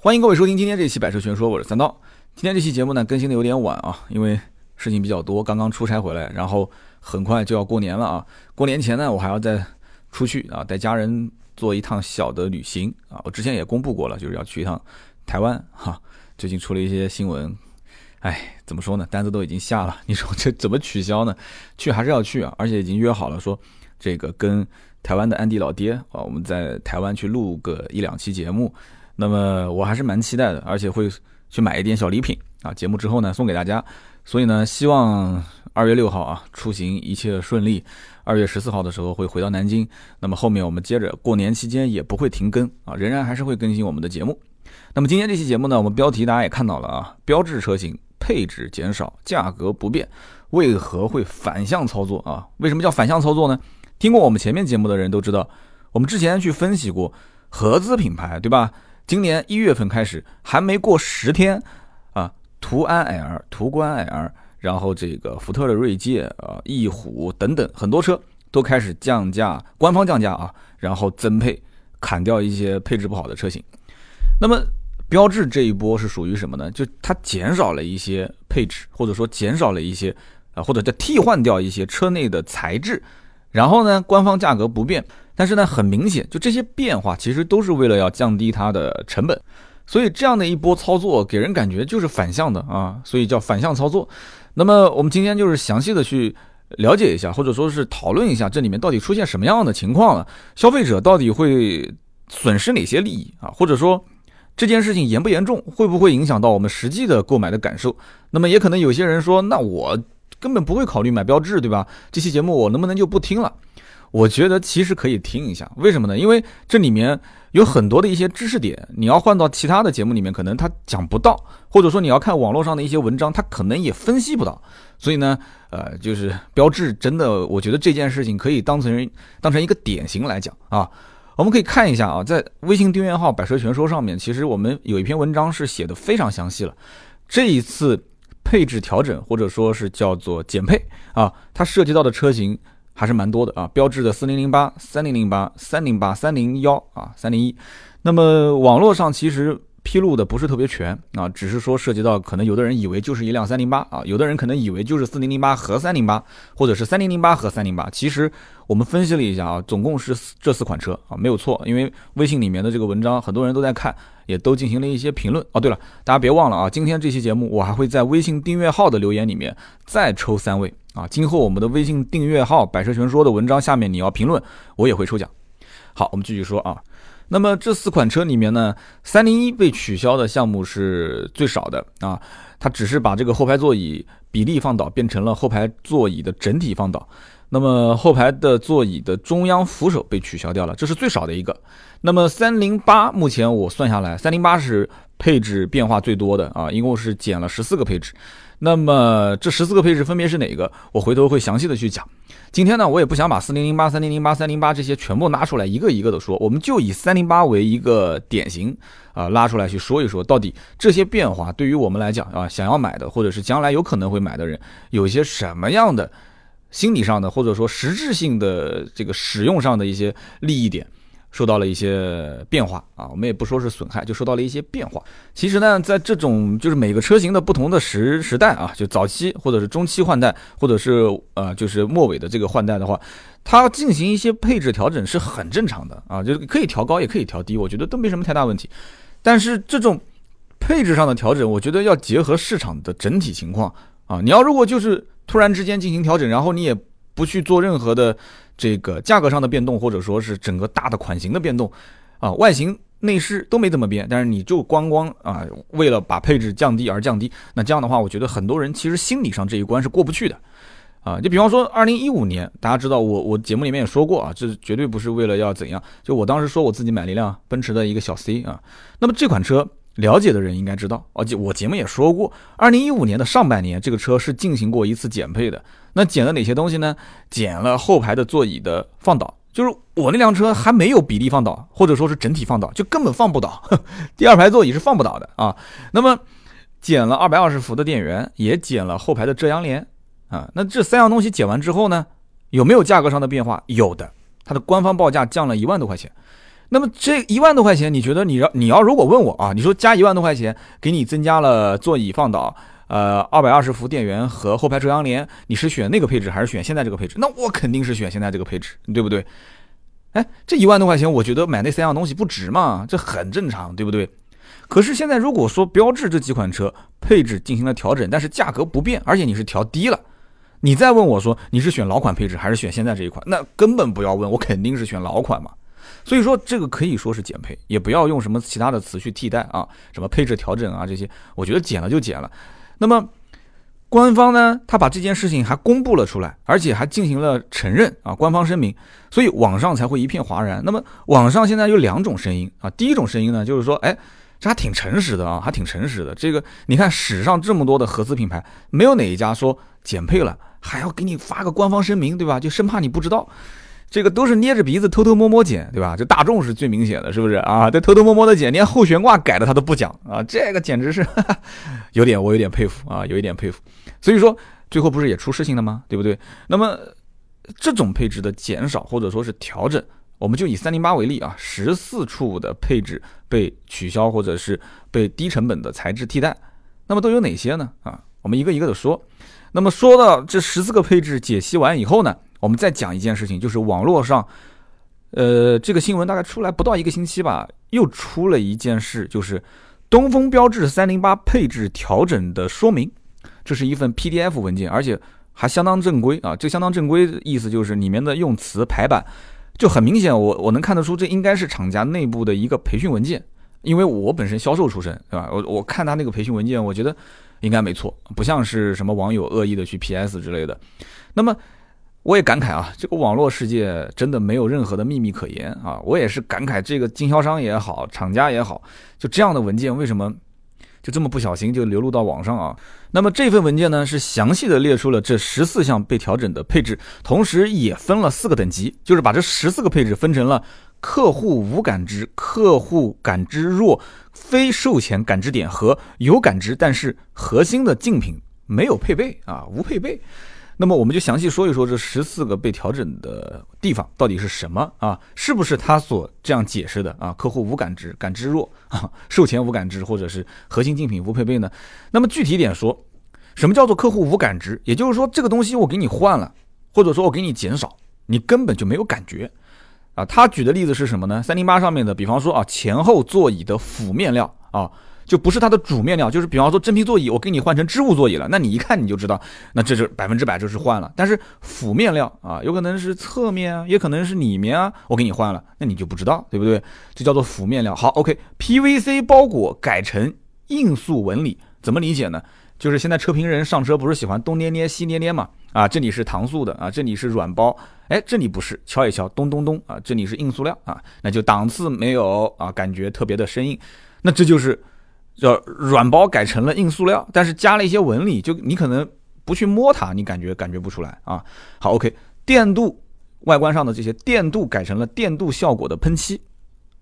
欢迎各位收听今天这期《百车全说》，我是三刀。今天这期节目呢更新的有点晚啊，因为事情比较多，刚刚出差回来，然后很快就要过年了啊。过年前呢，我还要再出去啊，带家人做一趟小的旅行啊。我之前也公布过了，就是要去一趟台湾哈。最近出了一些新闻，哎，怎么说呢？单子都已经下了，你说这怎么取消呢？去还是要去啊，而且已经约好了，说这个跟台湾的安迪老爹啊，我们在台湾去录个一两期节目。那么我还是蛮期待的，而且会去买一点小礼品啊，节目之后呢送给大家。所以呢，希望二月六号啊出行一切顺利。二月十四号的时候会回到南京。那么后面我们接着过年期间也不会停更啊，仍然还是会更新我们的节目。那么今天这期节目呢，我们标题大家也看到了啊，标致车型配置减少，价格不变，为何会反向操作啊？为什么叫反向操作呢？听过我们前面节目的人都知道，我们之前去分析过合资品牌，对吧？今年一月份开始，还没过十天，啊，途安 L、途观 L，然后这个福特的锐界啊、翼虎等等很多车都开始降价，官方降价啊，然后增配，砍掉一些配置不好的车型。那么标志这一波是属于什么呢？就它减少了一些配置，或者说减少了一些啊，或者叫替换掉一些车内的材质，然后呢，官方价格不变。但是呢，很明显，就这些变化其实都是为了要降低它的成本，所以这样的一波操作给人感觉就是反向的啊，所以叫反向操作。那么我们今天就是详细的去了解一下，或者说是讨论一下这里面到底出现什么样的情况了，消费者到底会损失哪些利益啊，或者说这件事情严不严重，会不会影响到我们实际的购买的感受？那么也可能有些人说，那我根本不会考虑买标志，对吧？这期节目我能不能就不听了？我觉得其实可以听一下，为什么呢？因为这里面有很多的一些知识点，你要换到其他的节目里面，可能他讲不到，或者说你要看网络上的一些文章，他可能也分析不到。所以呢，呃，就是标志真的，我觉得这件事情可以当成当成一个典型来讲啊。我们可以看一下啊，在微信订阅号“百车全说”上面，其实我们有一篇文章是写的非常详细了。这一次配置调整或者说是叫做减配啊，它涉及到的车型。还是蛮多的啊，标志的四零零八、三零零八、三零八、三零幺啊、三零一。那么网络上其实披露的不是特别全啊，只是说涉及到可能有的人以为就是一辆三零八啊，有的人可能以为就是四零零八和三零八，或者是三零零八和三零八。其实我们分析了一下啊，总共是这四款车啊，没有错。因为微信里面的这个文章很多人都在看，也都进行了一些评论。哦，对了，大家别忘了啊，今天这期节目我还会在微信订阅号的留言里面再抽三位。啊，今后我们的微信订阅号“百车全说”的文章下面你要评论，我也会抽奖。好，我们继续说啊。那么这四款车里面呢，三零一被取消的项目是最少的啊，它只是把这个后排座椅比例放倒变成了后排座椅的整体放倒。那么后排的座椅的中央扶手被取消掉了，这是最少的一个。那么三零八目前我算下来，三零八是配置变化最多的啊，一共是减了十四个配置。那么这十四个配置分别是哪个？我回头会详细的去讲。今天呢，我也不想把四零零八、三零零八、三零八这些全部拿出来一个一个的说，我们就以三零八为一个典型啊，拉出来去说一说，到底这些变化对于我们来讲啊，想要买的或者是将来有可能会买的人，有一些什么样的心理上的或者说实质性的这个使用上的一些利益点。受到了一些变化啊，我们也不说是损害，就受到了一些变化。其实呢，在这种就是每个车型的不同的时时代啊，就早期或者是中期换代，或者是呃就是末尾的这个换代的话，它进行一些配置调整是很正常的啊，就是可以调高也可以调低，我觉得都没什么太大问题。但是这种配置上的调整，我觉得要结合市场的整体情况啊。你要如果就是突然之间进行调整，然后你也不去做任何的。这个价格上的变动，或者说是整个大的款型的变动，啊，外形内饰都没怎么变，但是你就光光啊，为了把配置降低而降低，那这样的话，我觉得很多人其实心理上这一关是过不去的，啊，就比方说二零一五年，大家知道我我节目里面也说过啊，这绝对不是为了要怎样，就我当时说我自己买了一辆奔驰的一个小 C 啊，那么这款车。了解的人应该知道，而且我节目也说过，二零一五年的上半年，这个车是进行过一次减配的。那减了哪些东西呢？减了后排的座椅的放倒，就是我那辆车还没有比例放倒，或者说是整体放倒，就根本放不倒。第二排座椅是放不倒的啊。那么减了二百二十伏的电源，也减了后排的遮阳帘啊。那这三样东西减完之后呢，有没有价格上的变化？有的，它的官方报价降了一万多块钱。那么这一万多块钱，你觉得你要你要如果问我啊，你说加一万多块钱给你增加了座椅放倒，呃，二百二十伏电源和后排遮阳帘，你是选那个配置还是选现在这个配置？那我肯定是选现在这个配置，对不对？哎，这一万多块钱，我觉得买那三样东西不值嘛，这很正常，对不对？可是现在如果说标致这几款车配置进行了调整，但是价格不变，而且你是调低了，你再问我说你是选老款配置还是选现在这一款，那根本不要问，我肯定是选老款嘛。所以说这个可以说是减配，也不要用什么其他的词去替代啊，什么配置调整啊这些，我觉得减了就减了。那么官方呢，他把这件事情还公布了出来，而且还进行了承认啊，官方声明，所以网上才会一片哗然。那么网上现在有两种声音啊，第一种声音呢就是说，哎，这还挺诚实的啊，还挺诚实的。这个你看史上这么多的合资品牌，没有哪一家说减配了还要给你发个官方声明，对吧？就生怕你不知道。这个都是捏着鼻子偷偷摸摸剪，对吧？这大众是最明显的，是不是啊？这偷偷摸摸的剪，连后悬挂改的他都不讲啊！这个简直是有点，我有点佩服啊，有一点佩服。所以说最后不是也出事情了吗？对不对？那么这种配置的减少或者说是调整，我们就以三零八为例啊，十四处的配置被取消或者是被低成本的材质替代，那么都有哪些呢？啊，我们一个一个的说。那么说到这十四个配置解析完以后呢？我们再讲一件事情，就是网络上，呃，这个新闻大概出来不到一个星期吧，又出了一件事，就是东风标致三零八配置调整的说明，这是一份 PDF 文件，而且还相当正规啊。这相当正规的意思就是里面的用词排版就很明显，我我能看得出这应该是厂家内部的一个培训文件，因为我本身销售出身，对吧？我我看他那个培训文件，我觉得应该没错，不像是什么网友恶意的去 PS 之类的。那么。我也感慨啊，这个网络世界真的没有任何的秘密可言啊！我也是感慨，这个经销商也好，厂家也好，就这样的文件为什么就这么不小心就流露到网上啊？那么这份文件呢，是详细的列出了这十四项被调整的配置，同时也分了四个等级，就是把这十四个配置分成了客户无感知、客户感知弱、非售前感知点和有感知但是核心的竞品没有配备啊，无配备。那么我们就详细说一说这十四个被调整的地方到底是什么啊？是不是他所这样解释的啊？客户无感知、感知弱 啊，售前无感知，或者是核心竞品无配备呢？那么具体点说，什么叫做客户无感知？也就是说，这个东西我给你换了，或者说我给你减少，你根本就没有感觉啊。他举的例子是什么呢？三零八上面的，比方说啊，前后座椅的辅面料啊。就不是它的主面料，就是比方说真皮座椅，我给你换成织物座椅了，那你一看你就知道，那这是百分之百就是换了。但是辅面料啊，有可能是侧面啊，也可能是里面啊，我给你换了，那你就不知道，对不对？这叫做辅面料。好，OK，PVC 包裹改成硬塑纹理，怎么理解呢？就是现在车评人上车不是喜欢东捏捏西捏捏嘛？啊，这里是搪塑的啊，这里是软包，哎，这里不是，敲一敲，咚咚咚啊，这里是硬塑料啊，那就档次没有啊，感觉特别的生硬，那这就是。叫软包改成了硬塑料，但是加了一些纹理，就你可能不去摸它，你感觉感觉不出来啊。好，OK，电镀外观上的这些电镀改成了电镀效果的喷漆。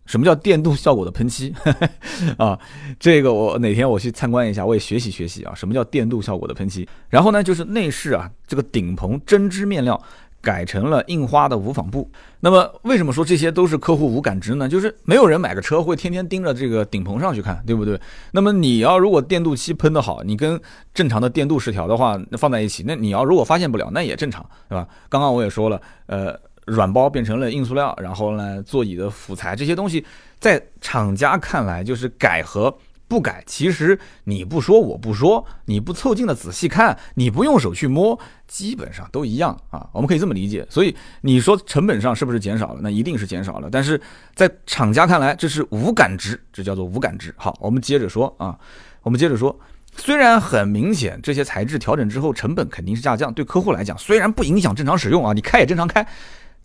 什么叫电镀效果的喷漆 啊？这个我哪天我去参观一下，我也学习学习啊。什么叫电镀效果的喷漆？然后呢，就是内饰啊，这个顶棚针织面料。改成了印花的无纺布。那么为什么说这些都是客户无感知呢？就是没有人买个车会天天盯着这个顶棚上去看，对不对？那么你要如果电镀漆喷的好，你跟正常的电镀饰条的话那放在一起，那你要如果发现不了，那也正常，对吧？刚刚我也说了，呃，软包变成了硬塑料，然后呢，座椅的辅材这些东西，在厂家看来就是改和。不改，其实你不说我不说，你不凑近的仔细看，你不用手去摸，基本上都一样啊。我们可以这么理解。所以你说成本上是不是减少了？那一定是减少了。但是在厂家看来，这是无感知，这叫做无感知。好，我们接着说啊，我们接着说。虽然很明显，这些材质调整之后成本肯定是下降，对客户来讲，虽然不影响正常使用啊，你开也正常开，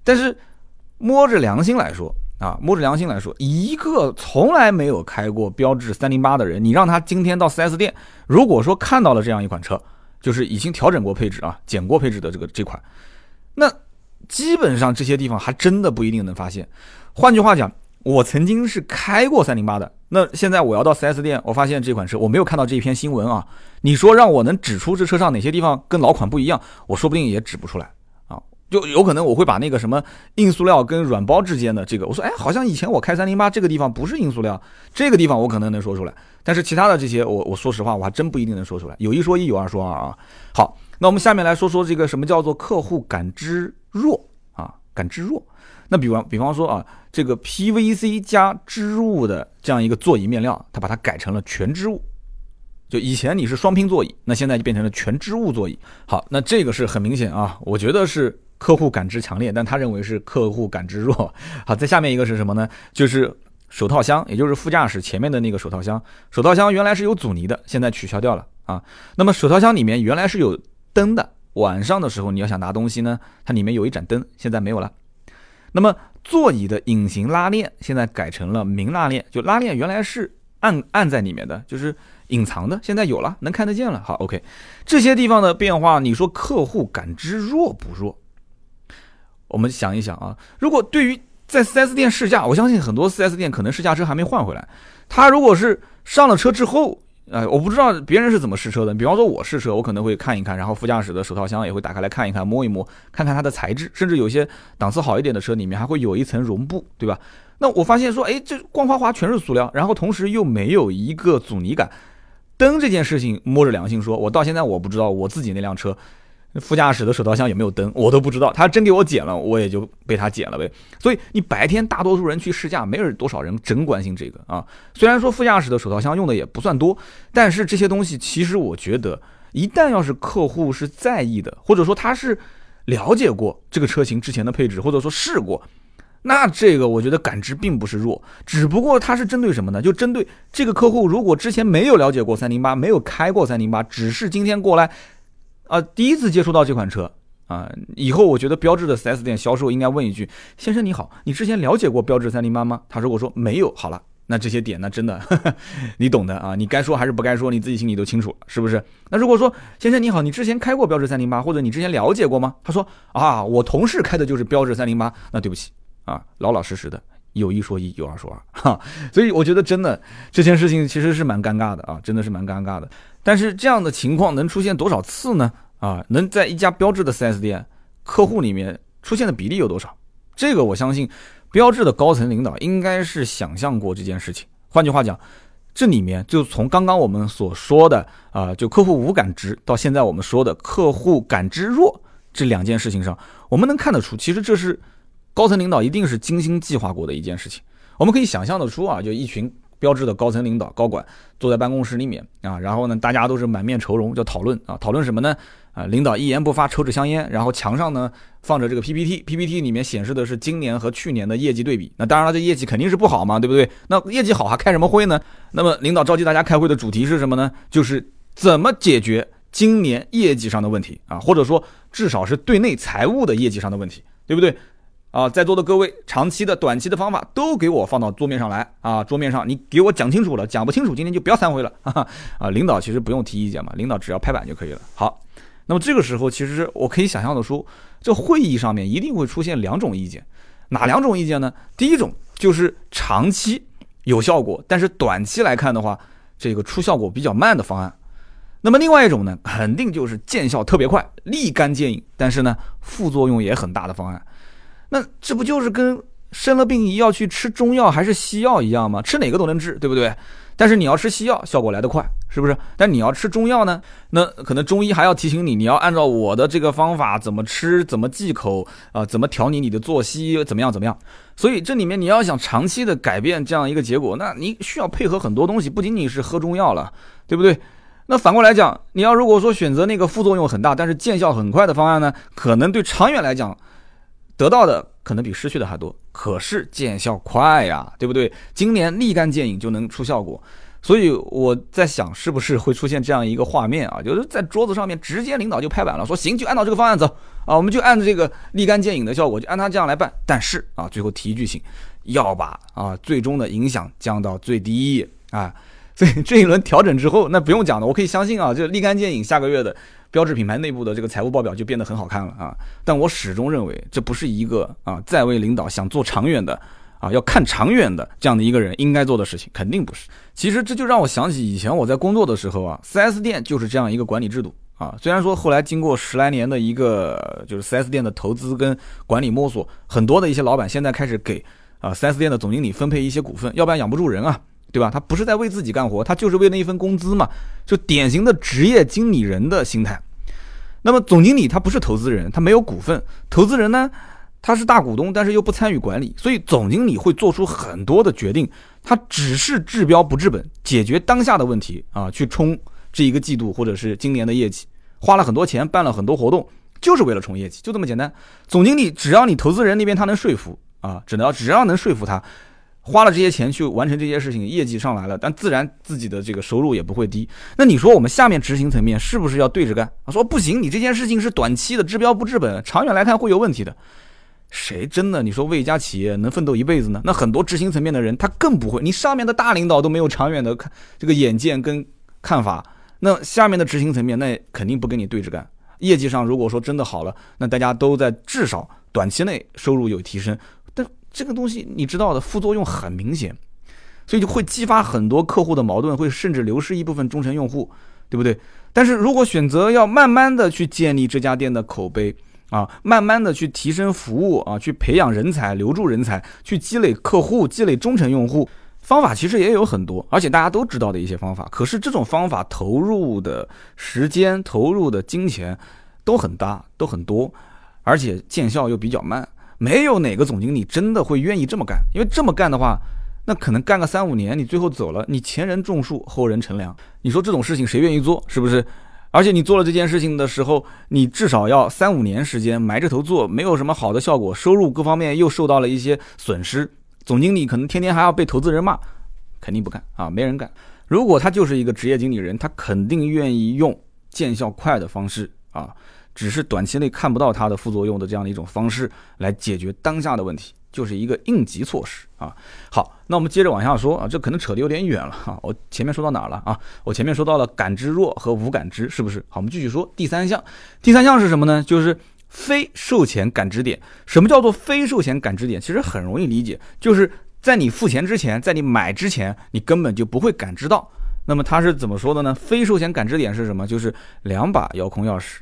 但是摸着良心来说。啊，摸着良心来说，一个从来没有开过标致三零八的人，你让他今天到 4S 店，如果说看到了这样一款车，就是已经调整过配置啊、减过配置的这个这款，那基本上这些地方还真的不一定能发现。换句话讲，我曾经是开过三零八的，那现在我要到 4S 店，我发现这款车我没有看到这一篇新闻啊，你说让我能指出这车上哪些地方跟老款不一样，我说不定也指不出来。就有可能我会把那个什么硬塑料跟软包之间的这个，我说哎，好像以前我开三零八这个地方不是硬塑料，这个地方我可能能说出来，但是其他的这些，我我说实话我还真不一定能说出来。有一说一，有二说二啊。好，那我们下面来说说这个什么叫做客户感知弱啊，感知弱。那比方比方说啊，这个 PVC 加织物的这样一个座椅面料，它把它改成了全织物。就以前你是双拼座椅，那现在就变成了全织物座椅。好，那这个是很明显啊，我觉得是客户感知强烈，但他认为是客户感知弱。好，在下面一个是什么呢？就是手套箱，也就是副驾驶前面的那个手套箱。手套箱原来是有阻尼的，现在取消掉了啊。那么手套箱里面原来是有灯的，晚上的时候你要想拿东西呢，它里面有一盏灯，现在没有了。那么座椅的隐形拉链现在改成了明拉链，就拉链原来是暗暗在里面的，就是。隐藏的现在有了，能看得见了。好，OK，这些地方的变化，你说客户感知弱不弱？我们想一想啊，如果对于在 4S 店试驾，我相信很多 4S 店可能试驾车还没换回来，他如果是上了车之后，哎，我不知道别人是怎么试车的。比方说我试车，我可能会看一看，然后副驾驶的手套箱也会打开来看一看，摸一摸，看看它的材质，甚至有些档次好一点的车里面还会有一层绒布，对吧？那我发现说，哎，这光滑滑全是塑料，然后同时又没有一个阻尼感。灯这件事情摸着良心说，我到现在我不知道我自己那辆车副驾驶的手套箱有没有灯，我都不知道。他真给我剪了，我也就被他剪了呗。所以你白天大多数人去试驾，没有多少人真关心这个啊。虽然说副驾驶的手套箱用的也不算多，但是这些东西其实我觉得，一旦要是客户是在意的，或者说他是了解过这个车型之前的配置，或者说试过。那这个我觉得感知并不是弱，只不过它是针对什么呢？就针对这个客户，如果之前没有了解过三零八，没有开过三零八，只是今天过来，啊，第一次接触到这款车啊，以后我觉得标致的 4S 店销售应该问一句：先生你好，你之前了解过标致三零八吗？他如果说没有，好了，那这些点那真的 你懂的啊，你该说还是不该说，你自己心里都清楚，是不是？那如果说先生你好，你之前开过标致三零八，或者你之前了解过吗？他说啊，我同事开的就是标致三零八，那对不起。啊，老老实实的，有一说一，有二说二，哈，所以我觉得真的这件事情其实是蛮尴尬的啊，真的是蛮尴尬的。但是这样的情况能出现多少次呢？啊，能在一家标志的 4S 店客户里面出现的比例有多少？这个我相信标志的高层领导应该是想象过这件事情。换句话讲，这里面就从刚刚我们所说的啊，就客户无感知到现在我们说的客户感知弱这两件事情上，我们能看得出，其实这是。高层领导一定是精心计划过的一件事情，我们可以想象得出啊，就一群标志的高层领导、高管坐在办公室里面啊，然后呢，大家都是满面愁容，就讨论啊，讨论什么呢？啊，领导一言不发，抽着香烟，然后墙上呢放着这个 PPT，PPT 里面显示的是今年和去年的业绩对比。那当然了，这业绩肯定是不好嘛，对不对？那业绩好还开什么会呢？那么领导召集大家开会的主题是什么呢？就是怎么解决今年业绩上的问题啊，或者说至少是对内财务的业绩上的问题，对不对？啊，在座的各位，长期的、短期的方法都给我放到桌面上来啊！桌面上你给我讲清楚了，讲不清楚，今天就不要散会了。哈哈啊，领导其实不用提意见嘛，领导只要拍板就可以了。好，那么这个时候，其实我可以想象的说，这会议上面一定会出现两种意见，哪两种意见呢？第一种就是长期有效果，但是短期来看的话，这个出效果比较慢的方案。那么另外一种呢，肯定就是见效特别快、立竿见影，但是呢，副作用也很大的方案。那这不就是跟生了病要去吃中药还是西药一样吗？吃哪个都能治，对不对？但是你要吃西药，效果来得快，是不是？但你要吃中药呢，那可能中医还要提醒你，你要按照我的这个方法怎么吃，怎么忌口啊，怎么调理你的作息，怎么样怎么样？所以这里面你要想长期的改变这样一个结果，那你需要配合很多东西，不仅仅是喝中药了，对不对？那反过来讲，你要如果说选择那个副作用很大，但是见效很快的方案呢，可能对长远来讲。得到的可能比失去的还多，可是见效快呀，对不对？今年立竿见影就能出效果，所以我在想，是不是会出现这样一个画面啊？就是在桌子上面直接领导就拍板了，说行，就按照这个方案走啊，我们就按这个立竿见影的效果，就按他这样来办。但是啊，最后提一句，醒要把啊最终的影响降到最低啊。所以这一轮调整之后，那不用讲了，我可以相信啊，就立竿见影，下个月的。标志品牌内部的这个财务报表就变得很好看了啊！但我始终认为，这不是一个啊在位领导想做长远的啊要看长远的这样的一个人应该做的事情，肯定不是。其实这就让我想起以前我在工作的时候啊，4S 店就是这样一个管理制度啊。虽然说后来经过十来年的一个就是 4S 店的投资跟管理摸索，很多的一些老板现在开始给啊 4S 店的总经理分配一些股份，要不然养不住人啊，对吧？他不是在为自己干活，他就是为那一份工资嘛，就典型的职业经理人的心态。那么总经理他不是投资人，他没有股份，投资人呢？他是大股东，但是又不参与管理，所以总经理会做出很多的决定。他只是治标不治本，解决当下的问题啊，去冲这一个季度或者是今年的业绩，花了很多钱，办了很多活动，就是为了冲业绩，就这么简单。总经理只要你投资人那边他能说服啊，只要只要能说服他，花了这些钱去完成这些事情，业绩上来了，但自然自己的这个收入也不会低。那你说我们下面执行层面是不是要对着干？啊说不行，你这件事情是短期的，治标不治本，长远来看会有问题的。谁真的你说为一家企业能奋斗一辈子呢？那很多执行层面的人他更不会，你上面的大领导都没有长远的看这个眼见跟看法，那下面的执行层面那肯定不跟你对着干。业绩上如果说真的好了，那大家都在至少短期内收入有提升，这个东西你知道的副作用很明显，所以就会激发很多客户的矛盾，会甚至流失一部分忠诚用户，对不对？但是如果选择要慢慢的去建立这家店的口碑。啊，慢慢的去提升服务啊，去培养人才，留住人才，去积累客户，积累忠诚用户，方法其实也有很多，而且大家都知道的一些方法。可是这种方法投入的时间、投入的金钱都很大，都很多，而且见效又比较慢。没有哪个总经理真的会愿意这么干，因为这么干的话，那可能干个三五年，你最后走了，你前人种树，后人乘凉。你说这种事情谁愿意做？是不是？而且你做了这件事情的时候，你至少要三五年时间埋着头做，没有什么好的效果，收入各方面又受到了一些损失。总经理可能天天还要被投资人骂，肯定不干啊，没人干。如果他就是一个职业经理人，他肯定愿意用见效快的方式啊，只是短期内看不到它的副作用的这样的一种方式来解决当下的问题。就是一个应急措施啊。好，那我们接着往下说啊，这可能扯得有点远了哈。我前面说到哪了啊？我前面说到了感知弱和无感知，是不是？好，我们继续说第三项。第三项是什么呢？就是非售前感知点。什么叫做非售前感知点？其实很容易理解，就是在你付钱之前，在你买之前，你根本就不会感知到。那么它是怎么说的呢？非售前感知点是什么？就是两把遥控钥匙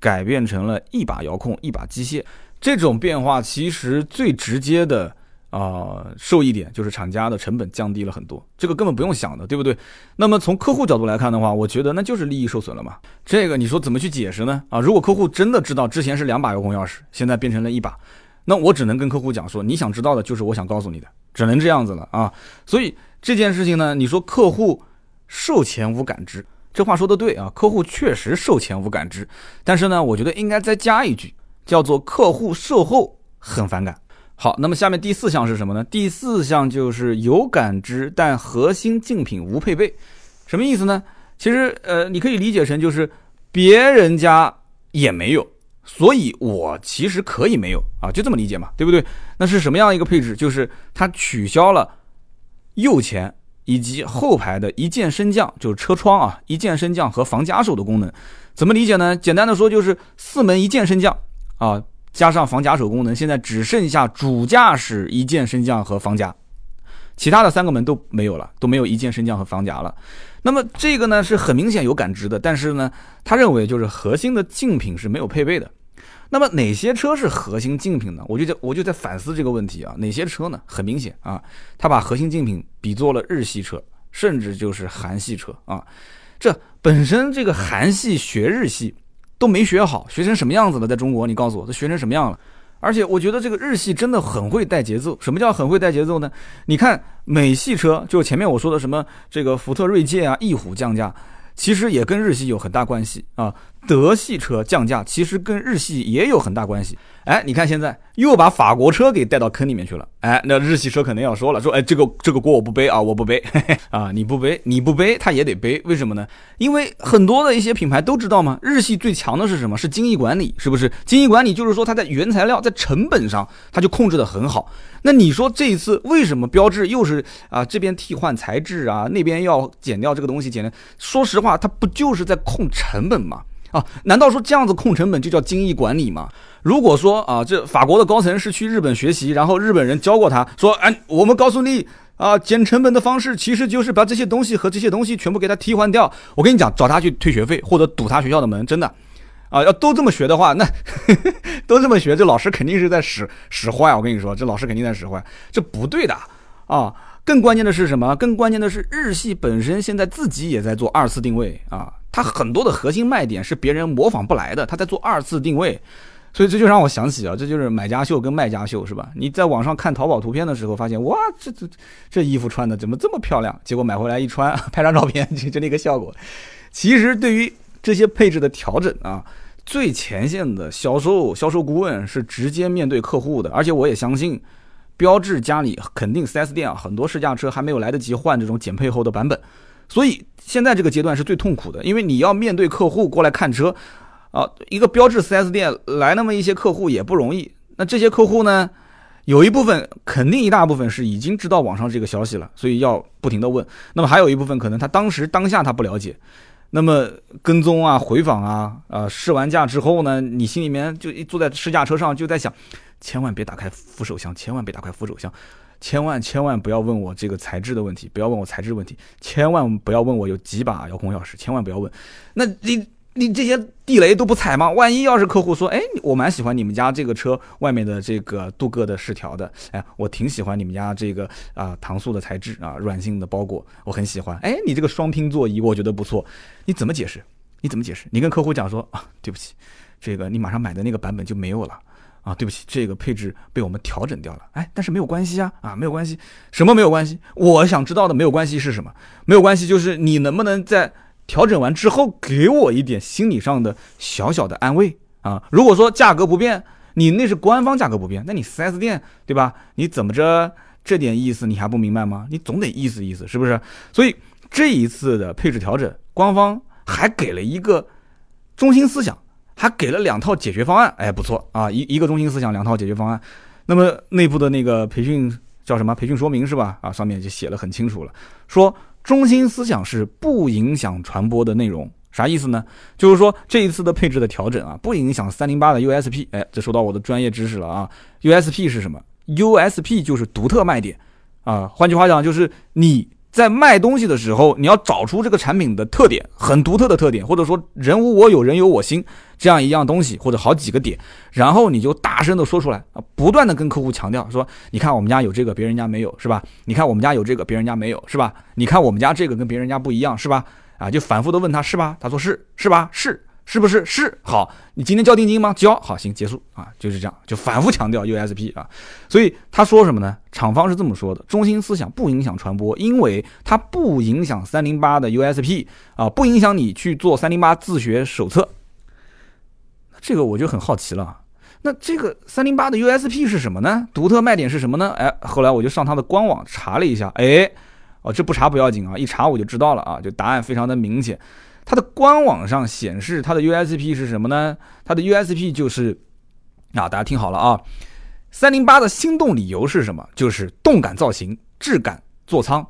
改变成了一把遥控，一把机械。这种变化其实最直接的啊受益点就是厂家的成本降低了很多，这个根本不用想的，对不对？那么从客户角度来看的话，我觉得那就是利益受损了嘛。这个你说怎么去解释呢？啊，如果客户真的知道之前是两把遥控钥匙，现在变成了一把，那我只能跟客户讲说，你想知道的就是我想告诉你的，只能这样子了啊。所以这件事情呢，你说客户售前无感知，这话说的对啊，客户确实售前无感知，但是呢，我觉得应该再加一句。叫做客户售后很反感。好，那么下面第四项是什么呢？第四项就是有感知，但核心竞品无配备。什么意思呢？其实呃，你可以理解成就是别人家也没有，所以我其实可以没有啊，就这么理解嘛，对不对？那是什么样一个配置？就是它取消了右前以及后排的一键升降，就是车窗啊一键升降和防夹手的功能。怎么理解呢？简单的说就是四门一键升降。啊，加上防夹手功能，现在只剩下主驾驶一键升降和防夹，其他的三个门都没有了，都没有一键升降和防夹了。那么这个呢是很明显有感知的，但是呢，他认为就是核心的竞品是没有配备的。那么哪些车是核心竞品呢？我就在我就在反思这个问题啊，哪些车呢？很明显啊，他把核心竞品比作了日系车，甚至就是韩系车啊。这本身这个韩系学日系。都没学好，学成什么样子了？在中国，你告诉我，都学成什么样了？而且我觉得这个日系真的很会带节奏。什么叫很会带节奏呢？你看美系车，就前面我说的什么这个福特锐界啊、翼虎降价，其实也跟日系有很大关系啊。德系车降价，其实跟日系也有很大关系。哎，你看现在又把法国车给带到坑里面去了。哎，那日系车肯定要说了，说哎，这个这个锅我不背啊，我不背 啊，你不背，你不背，他也得背。为什么呢？因为很多的一些品牌都知道嘛，日系最强的是什么？是精益管理，是不是？精益管理就是说它在原材料、在成本上，它就控制的很好。那你说这一次为什么标志又是啊这边替换材质啊，那边要减掉这个东西减掉？说实话，它不就是在控成本吗？啊，难道说这样子控成本就叫精益管理吗？如果说啊，这法国的高层是去日本学习，然后日本人教过他说，哎，我们告诉你，啊，减成本的方式其实就是把这些东西和这些东西全部给他替换掉。我跟你讲，找他去退学费或者堵他学校的门，真的，啊，要都这么学的话，那 都这么学，这老师肯定是在使使坏。我跟你说，这老师肯定在使坏，这不对的啊。更关键的是什么？更关键的是日系本身现在自己也在做二次定位啊，它很多的核心卖点是别人模仿不来的，它在做二次定位。所以这就让我想起啊，这就是买家秀跟卖家秀是吧？你在网上看淘宝图片的时候，发现哇，这这这衣服穿的怎么这么漂亮？结果买回来一穿，拍张照片就就那个效果。其实对于这些配置的调整啊，最前线的销售销售顾问是直接面对客户的，而且我也相信，标致家里肯定 4S 店啊，很多试驾车还没有来得及换这种减配后的版本，所以现在这个阶段是最痛苦的，因为你要面对客户过来看车。啊，一个标致 4S 店来那么一些客户也不容易。那这些客户呢，有一部分肯定一大部分是已经知道网上这个消息了，所以要不停的问。那么还有一部分可能他当时当下他不了解，那么跟踪啊、回访啊、啊试完驾之后呢，你心里面就一坐在试驾车上就在想，千万别打开扶手箱，千万别打开扶手箱，千万千万不要问我这个材质的问题，不要问我材质问题，千万不要问我有几把遥控钥匙，千万不要问。那你。你这些地雷都不踩吗？万一要是客户说，哎，我蛮喜欢你们家这个车外面的这个镀铬的饰条的，哎，我挺喜欢你们家这个啊搪塑的材质啊，软性的包裹，我很喜欢。哎，你这个双拼座椅我觉得不错，你怎么解释？你怎么解释？你跟客户讲说啊，对不起，这个你马上买的那个版本就没有了啊，对不起，这个配置被我们调整掉了。哎，但是没有关系啊，啊，没有关系，什么没有关系？我想知道的没有关系是什么？没有关系就是你能不能在。调整完之后，给我一点心理上的小小的安慰啊！如果说价格不变，你那是官方价格不变，那你 4S 店对吧？你怎么着这点意思你还不明白吗？你总得意思意思，是不是？所以这一次的配置调整，官方还给了一个中心思想，还给了两套解决方案，哎，不错啊！一一个中心思想，两套解决方案。那么内部的那个培训叫什么？培训说明是吧？啊，上面就写了很清楚了，说。中心思想是不影响传播的内容，啥意思呢？就是说这一次的配置的调整啊，不影响三零八的 USP。哎，这说到我的专业知识了啊。USP 是什么？USP 就是独特卖点啊。换句话讲，就是你。在卖东西的时候，你要找出这个产品的特点，很独特的特点，或者说人无我有，人有我心这样一样东西，或者好几个点，然后你就大声的说出来啊，不断的跟客户强调说，你看我们家有这个，别人家没有，是吧？你看我们家有这个，别人家没有，是吧？你看我们家这个跟别人家不一样，是吧？啊，就反复的问他是吧？他说是，是吧？是。是不是是好？你今天交定金吗？交好，行，结束啊，就是这样，就反复强调 USP 啊。所以他说什么呢？厂方是这么说的：中心思想不影响传播，因为它不影响三零八的 USP 啊，不影响你去做三零八自学手册。这个我就很好奇了，那这个三零八的 USP 是什么呢？独特卖点是什么呢？哎，后来我就上它的官网查了一下，哎，哦，这不查不要紧啊，一查我就知道了啊，就答案非常的明显。它的官网上显示，它的 USP 是什么呢？它的 USP 就是啊，大家听好了啊，三零八的心动理由是什么？就是动感造型、质感、座舱、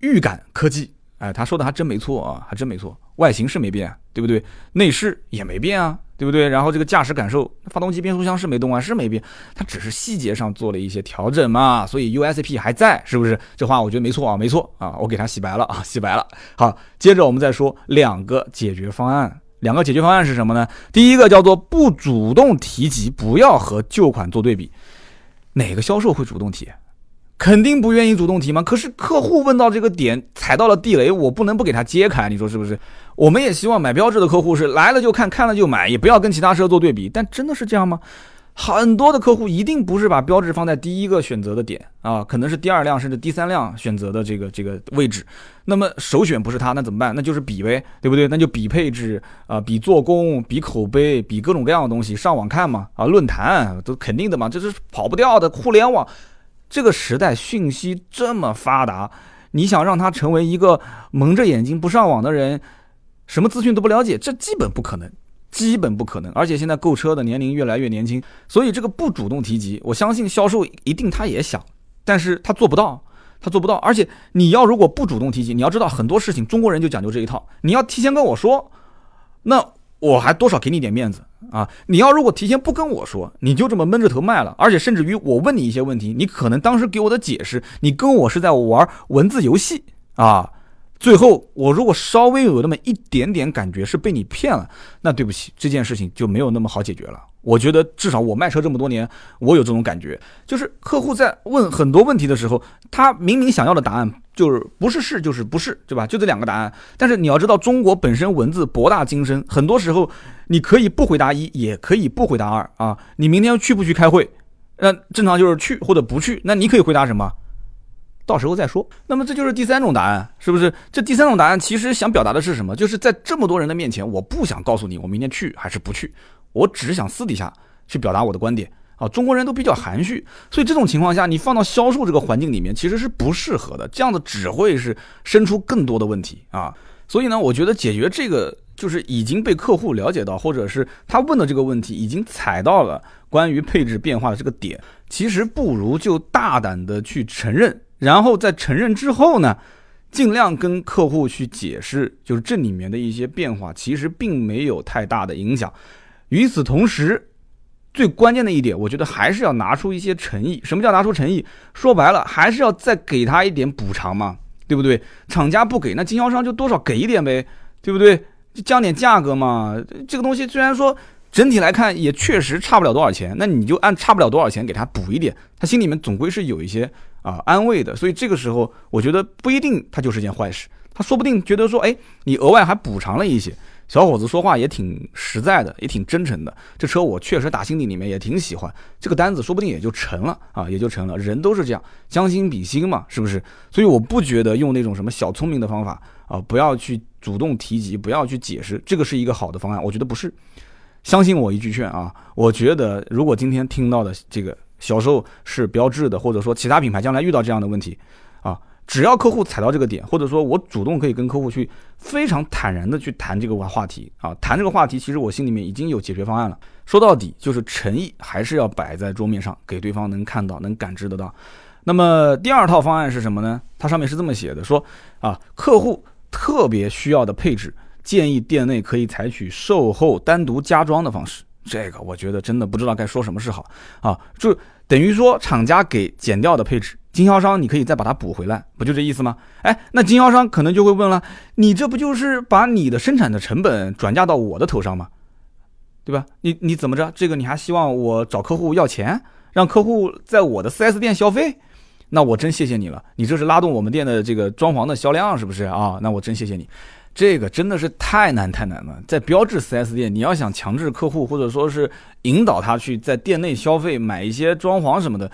预感科技。哎，他说的还真没错啊，还真没错。外形是没变，对不对？内饰也没变啊。对不对？然后这个驾驶感受，发动机、变速箱是没动啊，是没变，它只是细节上做了一些调整嘛，所以 USP 还在，是不是？这话我觉得没错啊，没错啊，我给它洗白了啊，洗白了。好，接着我们再说两个解决方案，两个解决方案是什么呢？第一个叫做不主动提及，不要和旧款做对比，哪个销售会主动提？肯定不愿意主动提吗？可是客户问到这个点，踩到了地雷，我不能不给他揭开，你说是不是？我们也希望买标志的客户是来了就看，看了就买，也不要跟其他车做对比。但真的是这样吗？很多的客户一定不是把标志放在第一个选择的点啊，可能是第二辆甚至第三辆选择的这个这个位置。那么首选不是它，那怎么办？那就是比呗，对不对？那就比配置啊，比做工，比口碑，比各种各样的东西，上网看嘛啊，论坛都肯定的嘛，这是跑不掉的。互联网。这个时代讯息这么发达，你想让他成为一个蒙着眼睛不上网的人，什么资讯都不了解，这基本不可能，基本不可能。而且现在购车的年龄越来越年轻，所以这个不主动提及，我相信销售一定他也想，但是他做不到，他做不到。而且你要如果不主动提及，你要知道很多事情中国人就讲究这一套，你要提前跟我说，那我还多少给你点面子。啊！你要如果提前不跟我说，你就这么闷着头卖了，而且甚至于我问你一些问题，你可能当时给我的解释，你跟我是在玩文字游戏啊！最后我如果稍微有那么一点点感觉是被你骗了，那对不起，这件事情就没有那么好解决了。我觉得至少我卖车这么多年，我有这种感觉，就是客户在问很多问题的时候，他明明想要的答案就是不是是就是不是，对吧？就这两个答案。但是你要知道，中国本身文字博大精深，很多时候你可以不回答一，也可以不回答二啊。你明天去不去开会？那正常就是去或者不去。那你可以回答什么？到时候再说。那么这就是第三种答案，是不是？这第三种答案其实想表达的是什么？就是在这么多人的面前，我不想告诉你我明天去还是不去。我只是想私底下去表达我的观点啊，中国人都比较含蓄，所以这种情况下，你放到销售这个环境里面，其实是不适合的，这样子只会是生出更多的问题啊。所以呢，我觉得解决这个就是已经被客户了解到，或者是他问的这个问题已经踩到了关于配置变化的这个点，其实不如就大胆的去承认，然后在承认之后呢，尽量跟客户去解释，就是这里面的一些变化其实并没有太大的影响。与此同时，最关键的一点，我觉得还是要拿出一些诚意。什么叫拿出诚意？说白了，还是要再给他一点补偿嘛，对不对？厂家不给，那经销商就多少给一点呗，对不对？就降点价格嘛。这个东西虽然说整体来看也确实差不了多少钱，那你就按差不了多少钱给他补一点，他心里面总归是有一些啊安慰的。所以这个时候，我觉得不一定他就是件坏事，他说不定觉得说，哎，你额外还补偿了一些。小伙子说话也挺实在的，也挺真诚的。这车我确实打心底里面也挺喜欢，这个单子说不定也就成了啊，也就成了。人都是这样，将心比心嘛，是不是？所以我不觉得用那种什么小聪明的方法啊，不要去主动提及，不要去解释，这个是一个好的方案。我觉得不是。相信我一句劝啊，我觉得如果今天听到的这个销售是标志的，或者说其他品牌将来遇到这样的问题啊。只要客户踩到这个点，或者说我主动可以跟客户去非常坦然的去谈这个话题啊，谈这个话题，其实我心里面已经有解决方案了。说到底就是诚意还是要摆在桌面上，给对方能看到、能感知得到。那么第二套方案是什么呢？它上面是这么写的，说啊，客户特别需要的配置，建议店内可以采取售后单独加装的方式。这个我觉得真的不知道该说什么是好啊，就等于说厂家给减掉的配置。经销商，你可以再把它补回来，不就这意思吗？哎，那经销商可能就会问了，你这不就是把你的生产的成本转嫁到我的头上吗？对吧？你你怎么着？这个你还希望我找客户要钱，让客户在我的 4S 店消费？那我真谢谢你了，你这是拉动我们店的这个装潢的销量，是不是啊？那我真谢谢你，这个真的是太难太难了。在标致 4S 店，你要想强制客户或者说是引导他去在店内消费买一些装潢什么的。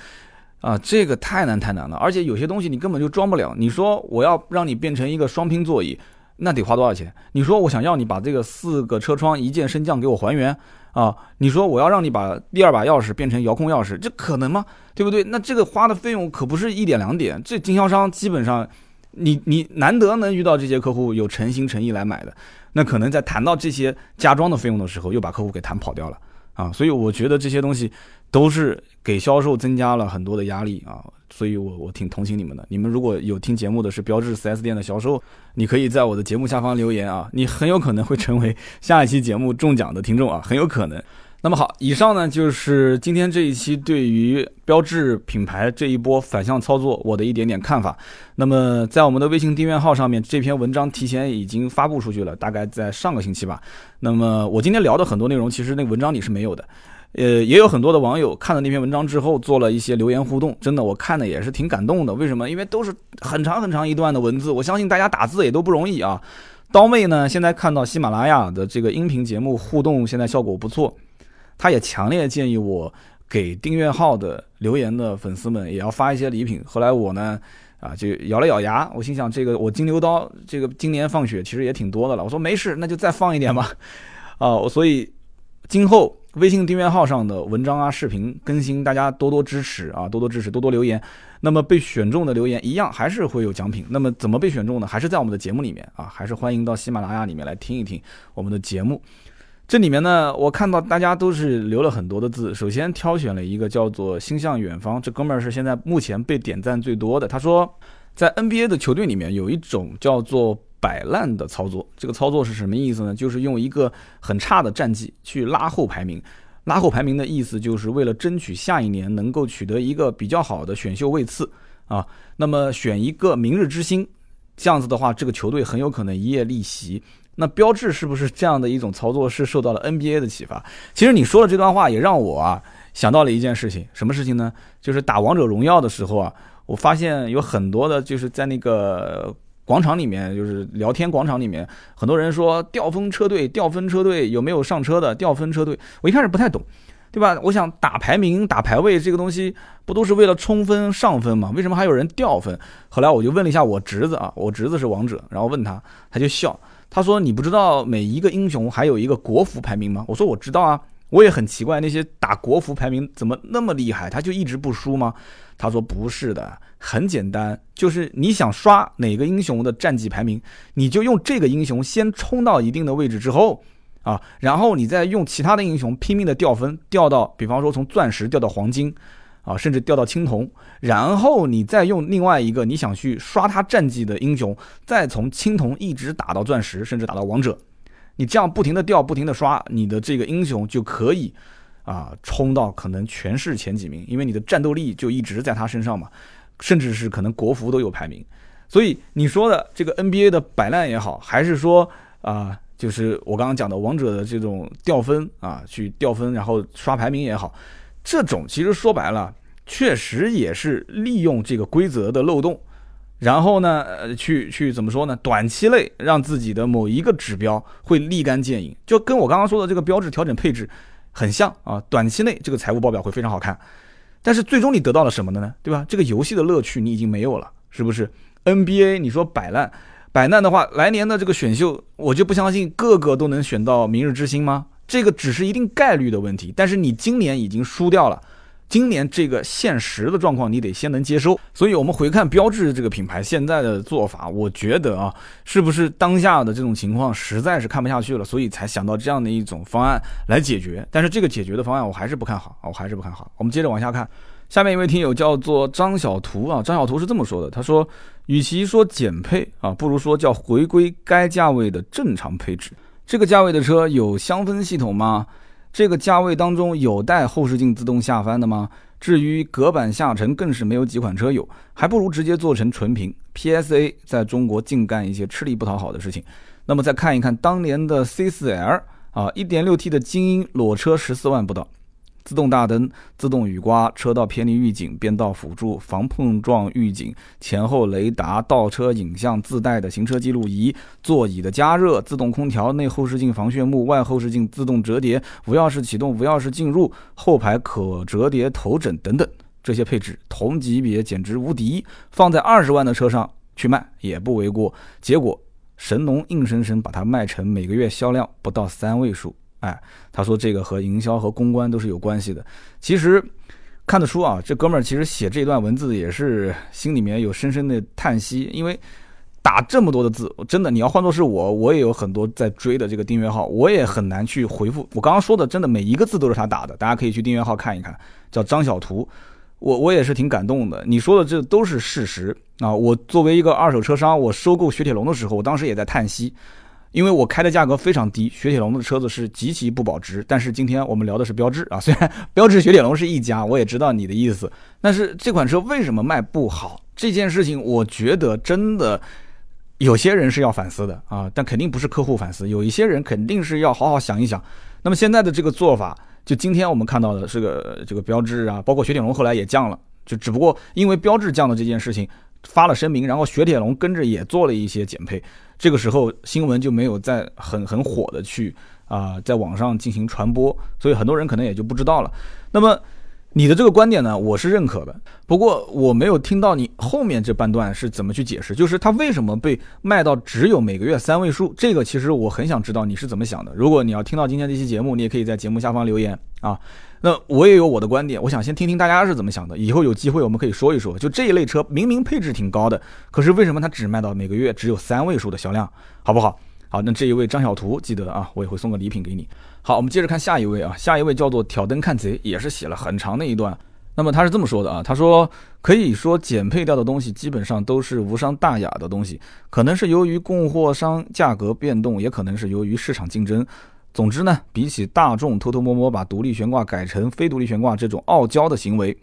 啊，这个太难太难了，而且有些东西你根本就装不了。你说我要让你变成一个双拼座椅，那得花多少钱？你说我想要你把这个四个车窗一键升降给我还原啊？你说我要让你把第二把钥匙变成遥控钥匙，这可能吗？对不对？那这个花的费用可不是一点两点。这经销商基本上，你你难得能遇到这些客户有诚心诚意来买的，那可能在谈到这些加装的费用的时候，又把客户给谈跑掉了啊。所以我觉得这些东西。都是给销售增加了很多的压力啊，所以我我挺同情你们的。你们如果有听节目的是标致 4S 店的销售，你可以在我的节目下方留言啊，你很有可能会成为下一期节目中奖的听众啊，很有可能。那么好，以上呢就是今天这一期对于标志品牌这一波反向操作我的一点点看法。那么在我们的微信订阅号上面，这篇文章提前已经发布出去了，大概在上个星期吧。那么我今天聊的很多内容，其实那文章里是没有的。呃，也有很多的网友看了那篇文章之后，做了一些留言互动，真的，我看的也是挺感动的。为什么？因为都是很长很长一段的文字，我相信大家打字也都不容易啊。刀妹呢，现在看到喜马拉雅的这个音频节目互动，现在效果不错，他也强烈建议我给订阅号的留言的粉丝们也要发一些礼品。后来我呢，啊，就咬了咬牙，我心想，这个我金牛刀这个今年放血其实也挺多的了，我说没事，那就再放一点吧。啊，所以今后。微信订阅号上的文章啊、视频更新，大家多多支持啊，多多支持，多多留言。那么被选中的留言一样还是会有奖品。那么怎么被选中呢？还是在我们的节目里面啊，还是欢迎到喜马拉雅里面来听一听我们的节目。这里面呢，我看到大家都是留了很多的字。首先挑选了一个叫做“心向远方”，这哥们儿是现在目前被点赞最多的。他说，在 NBA 的球队里面有一种叫做摆烂的操作。这个操作是什么意思呢？就是用一个很差的战绩去拉后排名。拉后排名的意思就是为了争取下一年能够取得一个比较好的选秀位次啊。那么选一个明日之星，这样子的话，这个球队很有可能一夜逆袭。那标志是不是这样的一种操作是受到了 NBA 的启发？其实你说的这段话也让我啊想到了一件事情，什么事情呢？就是打王者荣耀的时候啊，我发现有很多的就是在那个。广场里面就是聊天广场里面，很多人说掉分车队，掉分车队有没有上车的？掉分车队，我一开始不太懂，对吧？我想打排名、打排位这个东西，不都是为了冲分、上分吗？为什么还有人掉分？后来我就问了一下我侄子啊，我侄子是王者，然后问他，他就笑，他说：“你不知道每一个英雄还有一个国服排名吗？”我说：“我知道啊。”我也很奇怪，那些打国服排名怎么那么厉害，他就一直不输吗？他说不是的，很简单，就是你想刷哪个英雄的战绩排名，你就用这个英雄先冲到一定的位置之后，啊，然后你再用其他的英雄拼命的掉分，掉到，比方说从钻石掉到黄金，啊，甚至掉到青铜，然后你再用另外一个你想去刷他战绩的英雄，再从青铜一直打到钻石，甚至打到王者。你这样不停的掉，不停的刷，你的这个英雄就可以，啊，冲到可能全市前几名，因为你的战斗力就一直在他身上嘛，甚至是可能国服都有排名。所以你说的这个 NBA 的摆烂也好，还是说啊，就是我刚刚讲的王者的这种掉分啊，去掉分然后刷排名也好，这种其实说白了，确实也是利用这个规则的漏洞。然后呢，呃，去去怎么说呢？短期内让自己的某一个指标会立竿见影，就跟我刚刚说的这个标志调整配置很像啊。短期内这个财务报表会非常好看，但是最终你得到了什么的呢？对吧？这个游戏的乐趣你已经没有了，是不是？NBA 你说摆烂，摆烂的话，来年的这个选秀我就不相信个个都能选到明日之星吗？这个只是一定概率的问题，但是你今年已经输掉了。今年这个现实的状况，你得先能接收。所以，我们回看标志这个品牌现在的做法，我觉得啊，是不是当下的这种情况实在是看不下去了，所以才想到这样的一种方案来解决。但是，这个解决的方案我还是不看好啊，我还是不看好。我们接着往下看，下面一位听友叫做张小图啊，张小图是这么说的，他说，与其说减配啊，不如说叫回归该价位的正常配置。这个价位的车有香氛系统吗？这个价位当中有带后视镜自动下翻的吗？至于隔板下沉，更是没有几款车有，还不如直接做成纯平。PSA 在中国净干一些吃力不讨好的事情。那么再看一看当年的 C4L 啊，1.6T 的精英裸车十四万不到。自动大灯、自动雨刮、车道偏离预警、变道辅助、防碰撞预警、前后雷达、倒车影像、自带的行车记录仪、座椅的加热、自动空调、内后视镜防眩目、外后视镜自动折叠、无钥匙启动、无钥匙进入、后排可折叠头枕等等，这些配置同级别简直无敌，放在二十万的车上去卖也不为过。结果神农硬生生把它卖成每个月销量不到三位数。哎，他说这个和营销和公关都是有关系的。其实看得出啊，这哥们儿其实写这段文字也是心里面有深深的叹息，因为打这么多的字，真的你要换作是我，我也有很多在追的这个订阅号，我也很难去回复。我刚刚说的，真的每一个字都是他打的，大家可以去订阅号看一看，叫张小图。我我也是挺感动的。你说的这都是事实啊。我作为一个二手车商，我收购雪铁龙的时候，我当时也在叹息。因为我开的价格非常低，雪铁龙的车子是极其不保值。但是今天我们聊的是标致啊，虽然标致雪铁龙是一家，我也知道你的意思。但是这款车为什么卖不好？这件事情，我觉得真的有些人是要反思的啊，但肯定不是客户反思，有一些人肯定是要好好想一想。那么现在的这个做法，就今天我们看到的这个这个标致啊，包括雪铁龙后来也降了，就只不过因为标致降的这件事情。发了声明，然后雪铁龙跟着也做了一些减配，这个时候新闻就没有在很很火的去啊在网上进行传播，所以很多人可能也就不知道了。那么你的这个观点呢，我是认可的，不过我没有听到你后面这半段是怎么去解释，就是它为什么被卖到只有每个月三位数？这个其实我很想知道你是怎么想的。如果你要听到今天这期节目，你也可以在节目下方留言啊。那我也有我的观点，我想先听听大家是怎么想的。以后有机会我们可以说一说，就这一类车明明配置挺高的，可是为什么它只卖到每个月只有三位数的销量，好不好？好，那这一位张小图记得啊，我也会送个礼品给你。好，我们接着看下一位啊，下一位叫做挑灯看贼，也是写了很长的一段。那么他是这么说的啊，他说可以说减配掉的东西基本上都是无伤大雅的东西，可能是由于供货商价格变动，也可能是由于市场竞争。总之呢，比起大众偷偷摸摸把独立悬挂改成非独立悬挂这种傲娇的行为，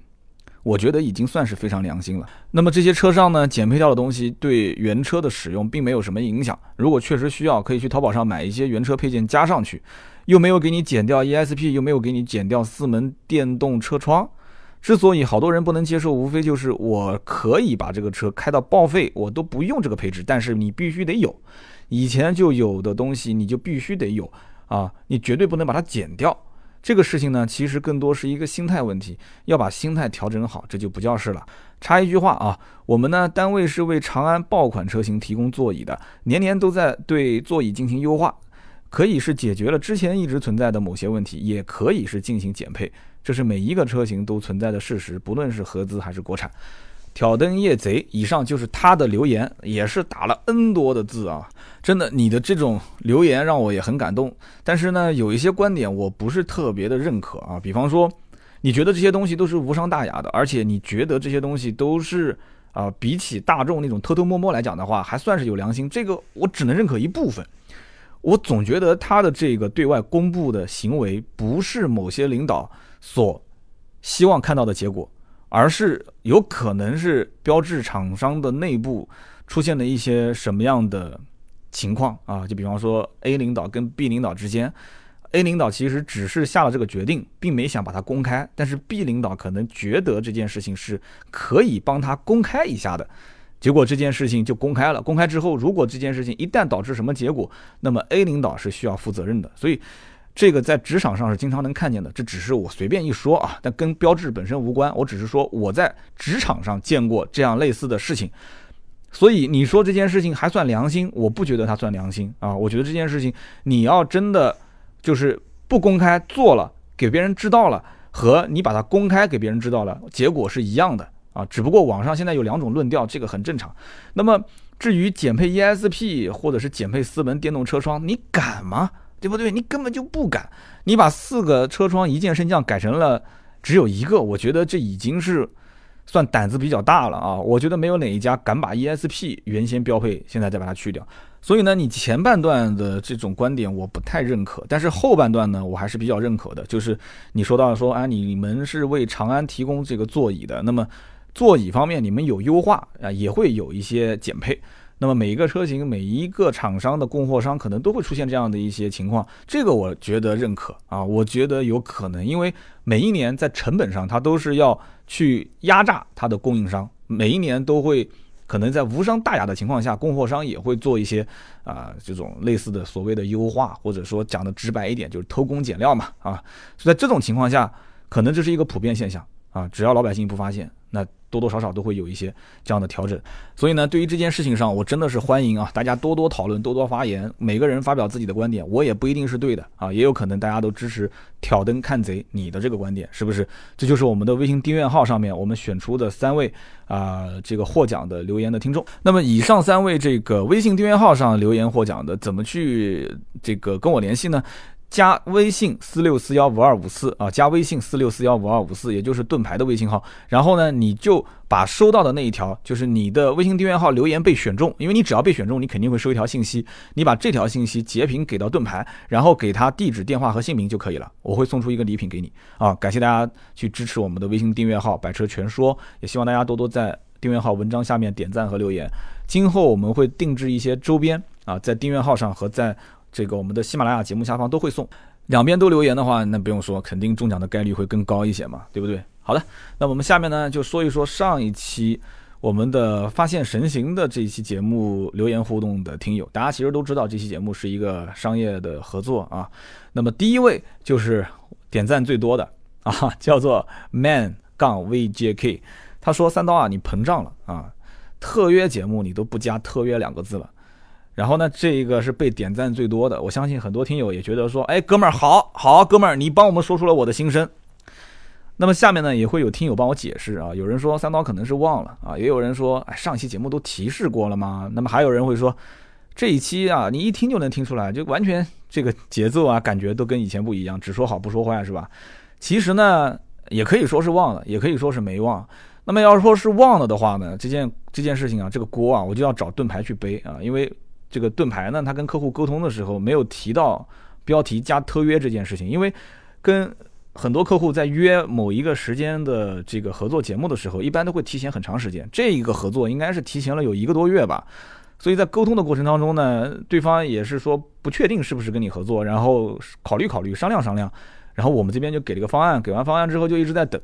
我觉得已经算是非常良心了。那么这些车上呢，减配掉的东西对原车的使用并没有什么影响。如果确实需要，可以去淘宝上买一些原车配件加上去，又没有给你减掉 ESP，又没有给你减掉四门电动车窗。之所以好多人不能接受，无非就是我可以把这个车开到报废，我都不用这个配置，但是你必须得有，以前就有的东西你就必须得有。啊，你绝对不能把它减掉。这个事情呢，其实更多是一个心态问题，要把心态调整好，这就不叫事了。插一句话啊，我们呢单位是为长安爆款车型提供座椅的，年年都在对座椅进行优化，可以是解决了之前一直存在的某些问题，也可以是进行减配，这是每一个车型都存在的事实，不论是合资还是国产。挑灯夜贼，以上就是他的留言，也是打了 N 多的字啊！真的，你的这种留言让我也很感动。但是呢，有一些观点我不是特别的认可啊。比方说，你觉得这些东西都是无伤大雅的，而且你觉得这些东西都是啊，比起大众那种偷偷摸摸来讲的话，还算是有良心。这个我只能认可一部分。我总觉得他的这个对外公布的行为，不是某些领导所希望看到的结果。而是有可能是标志厂商的内部出现了一些什么样的情况啊？就比方说 A 领导跟 B 领导之间，A 领导其实只是下了这个决定，并没想把它公开，但是 B 领导可能觉得这件事情是可以帮他公开一下的，结果这件事情就公开了。公开之后，如果这件事情一旦导致什么结果，那么 A 领导是需要负责任的。所以。这个在职场上是经常能看见的，这只是我随便一说啊，但跟标志本身无关。我只是说我在职场上见过这样类似的事情，所以你说这件事情还算良心，我不觉得它算良心啊。我觉得这件事情你要真的就是不公开做了，给别人知道了，和你把它公开给别人知道了，结果是一样的啊。只不过网上现在有两种论调，这个很正常。那么至于减配 ESP 或者是减配四门电动车窗，你敢吗？对不对？你根本就不敢，你把四个车窗一键升降改成了只有一个，我觉得这已经是算胆子比较大了啊！我觉得没有哪一家敢把 ESP 原先标配，现在再把它去掉。所以呢，你前半段的这种观点我不太认可，但是后半段呢，我还是比较认可的。就是你说到说啊，你们是为长安提供这个座椅的，那么座椅方面你们有优化啊，也会有一些减配。那么每一个车型，每一个厂商的供货商可能都会出现这样的一些情况，这个我觉得认可啊，我觉得有可能，因为每一年在成本上，它都是要去压榨它的供应商，每一年都会可能在无伤大雅的情况下，供货商也会做一些啊这种类似的所谓的优化，或者说讲的直白一点，就是偷工减料嘛啊，所以在这种情况下，可能这是一个普遍现象啊，只要老百姓不发现，多多少少都会有一些这样的调整，所以呢，对于这件事情上，我真的是欢迎啊，大家多多讨论，多多发言，每个人发表自己的观点，我也不一定是对的啊，也有可能大家都支持挑灯看贼你的这个观点，是不是？这就是我们的微信订阅号上面我们选出的三位啊，这个获奖的留言的听众。那么以上三位这个微信订阅号上留言获奖的，怎么去这个跟我联系呢？加微信四六四幺五二五四啊，加微信四六四幺五二五四，也就是盾牌的微信号。然后呢，你就把收到的那一条，就是你的微信订阅号留言被选中，因为你只要被选中，你肯定会收一条信息。你把这条信息截屏给到盾牌，然后给他地址、电话和姓名就可以了。我会送出一个礼品给你啊！感谢大家去支持我们的微信订阅号“百车全说”，也希望大家多多在订阅号文章下面点赞和留言。今后我们会定制一些周边啊，在订阅号上和在。这个我们的喜马拉雅节目下方都会送，两边都留言的话，那不用说，肯定中奖的概率会更高一些嘛，对不对？好的，那我们下面呢就说一说上一期我们的发现神行的这一期节目留言互动的听友，大家其实都知道这期节目是一个商业的合作啊。那么第一位就是点赞最多的啊，叫做 man 杠 vjk，他说三刀啊，你膨胀了啊，特约节目你都不加特约两个字了。然后呢，这一个是被点赞最多的，我相信很多听友也觉得说，哎，哥们儿，好好，哥们儿，你帮我们说出了我的心声。那么下面呢，也会有听友帮我解释啊，有人说三刀可能是忘了啊，也有人说，哎，上期节目都提示过了吗？那么还有人会说，这一期啊，你一听就能听出来，就完全这个节奏啊，感觉都跟以前不一样，只说好不说坏是吧？其实呢，也可以说是忘了，也可以说是没忘。那么要是说是忘了的话呢，这件这件事情啊，这个锅啊，我就要找盾牌去背啊，因为这个盾牌呢，他跟客户沟通的时候没有提到标题加特约这件事情，因为跟很多客户在约某一个时间的这个合作节目的时候，一般都会提前很长时间，这一个合作应该是提前了有一个多月吧，所以在沟通的过程当中呢，对方也是说不确定是不是跟你合作，然后考虑考虑，商量商量，然后我们这边就给了个方案，给完方案之后就一直在等。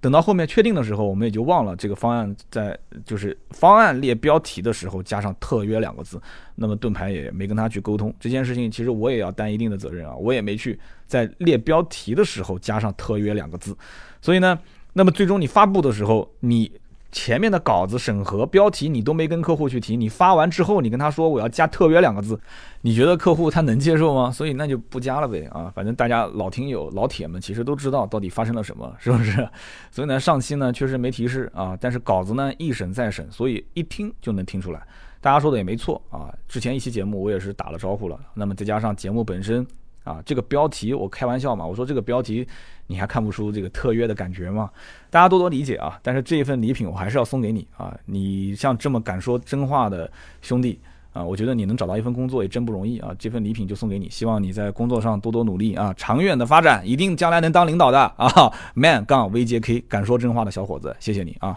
等到后面确定的时候，我们也就忘了这个方案在就是方案列标题的时候加上特约两个字，那么盾牌也没跟他去沟通这件事情，其实我也要担一定的责任啊，我也没去在列标题的时候加上特约两个字，所以呢，那么最终你发布的时候，你。前面的稿子审核标题你都没跟客户去提，你发完之后你跟他说我要加特约两个字，你觉得客户他能接受吗？所以那就不加了呗啊，反正大家老听友老铁们其实都知道到底发生了什么，是不是？所以呢上期呢确实没提示啊，但是稿子呢一审再审，所以一听就能听出来，大家说的也没错啊。之前一期节目我也是打了招呼了，那么再加上节目本身啊这个标题我开玩笑嘛，我说这个标题。你还看不出这个特约的感觉吗？大家多多理解啊！但是这一份礼品我还是要送给你啊！你像这么敢说真话的兄弟啊，我觉得你能找到一份工作也真不容易啊！这份礼品就送给你，希望你在工作上多多努力啊，长远的发展，一定将来能当领导的啊！Man 杠 VJK 敢说真话的小伙子，谢谢你啊！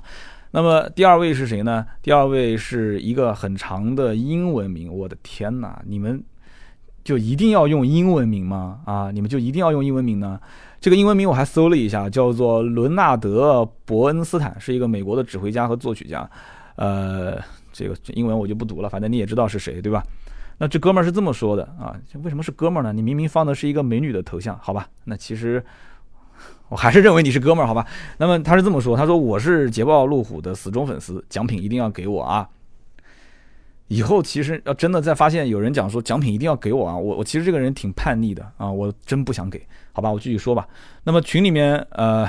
那么第二位是谁呢？第二位是一个很长的英文名，我的天哪！你们就一定要用英文名吗？啊，你们就一定要用英文名呢？这个英文名我还搜了一下，叫做伦纳德·伯恩斯坦，是一个美国的指挥家和作曲家。呃，这个英文我就不读了，反正你也知道是谁，对吧？那这哥们儿是这么说的啊？为什么是哥们儿呢？你明明放的是一个美女的头像，好吧？那其实我还是认为你是哥们儿，好吧？那么他是这么说，他说我是捷豹路虎的死忠粉丝，奖品一定要给我啊！以后其实要真的再发现有人讲说奖品一定要给我啊，我我其实这个人挺叛逆的啊，我真不想给，好吧，我继续说吧。那么群里面呃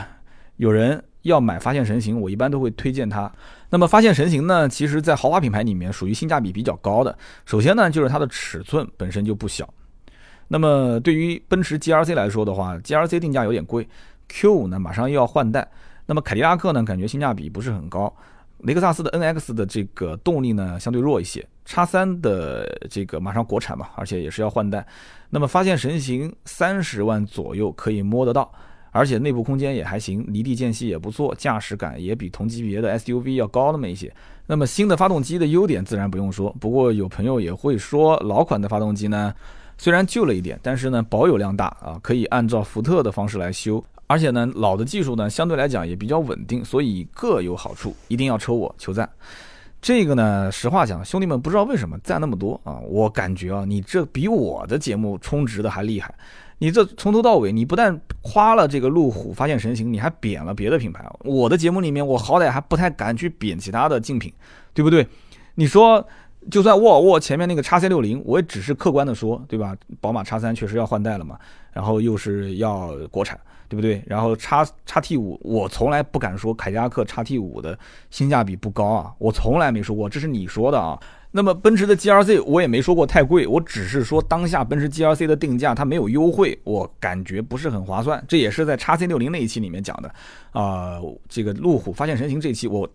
有人要买发现神行，我一般都会推荐他。那么发现神行呢，其实在豪华品牌里面属于性价比比较高的。首先呢，就是它的尺寸本身就不小。那么对于奔驰 GRC 来说的话，GRC 定价有点贵，Q5 呢马上又要换代，那么凯迪拉克呢感觉性价比不是很高。雷克萨斯的 NX 的这个动力呢相对弱一些，叉三的这个马上国产嘛，而且也是要换代。那么发现神行三十万左右可以摸得到，而且内部空间也还行，离地间隙也不错，驾驶感也比同级别的 SUV 要高那么一些。那么新的发动机的优点自然不用说，不过有朋友也会说老款的发动机呢，虽然旧了一点，但是呢保有量大啊，可以按照福特的方式来修。而且呢，老的技术呢，相对来讲也比较稳定，所以各有好处，一定要抽我求赞。这个呢，实话讲，兄弟们不知道为什么赞那么多啊？我感觉啊，你这比我的节目充值的还厉害。你这从头到尾，你不但夸了这个路虎发现神行，你还贬了别的品牌。我的节目里面，我好歹还不太敢去贬其他的竞品，对不对？你说，就算沃尔沃前面那个叉 C 六零，我也只是客观的说，对吧？宝马叉三确实要换代了嘛，然后又是要国产。对不对？然后叉叉 T 五，我从来不敢说凯迪拉克叉 T 五的性价比不高啊，我从来没说过，这是你说的啊。那么奔驰的 GRC 我也没说过太贵，我只是说当下奔驰 GRC 的定价它没有优惠，我感觉不是很划算。这也是在叉 C 六零那一期里面讲的啊。这个路虎发现神行这一期我